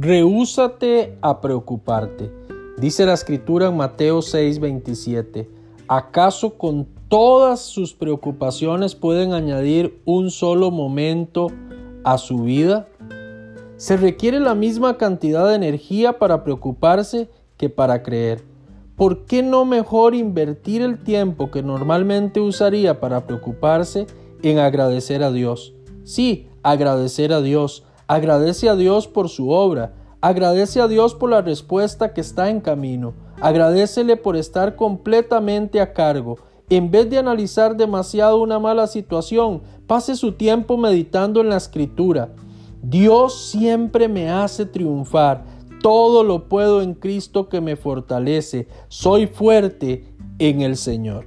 Rehúsate a preocuparte. Dice la escritura en Mateo 6:27. ¿Acaso con todas sus preocupaciones pueden añadir un solo momento a su vida? Se requiere la misma cantidad de energía para preocuparse que para creer. ¿Por qué no mejor invertir el tiempo que normalmente usaría para preocuparse en agradecer a Dios? Sí, agradecer a Dios. Agradece a Dios por su obra. Agradece a Dios por la respuesta que está en camino. Agradecele por estar completamente a cargo. En vez de analizar demasiado una mala situación, pase su tiempo meditando en la escritura. Dios siempre me hace triunfar. Todo lo puedo en Cristo que me fortalece. Soy fuerte en el Señor.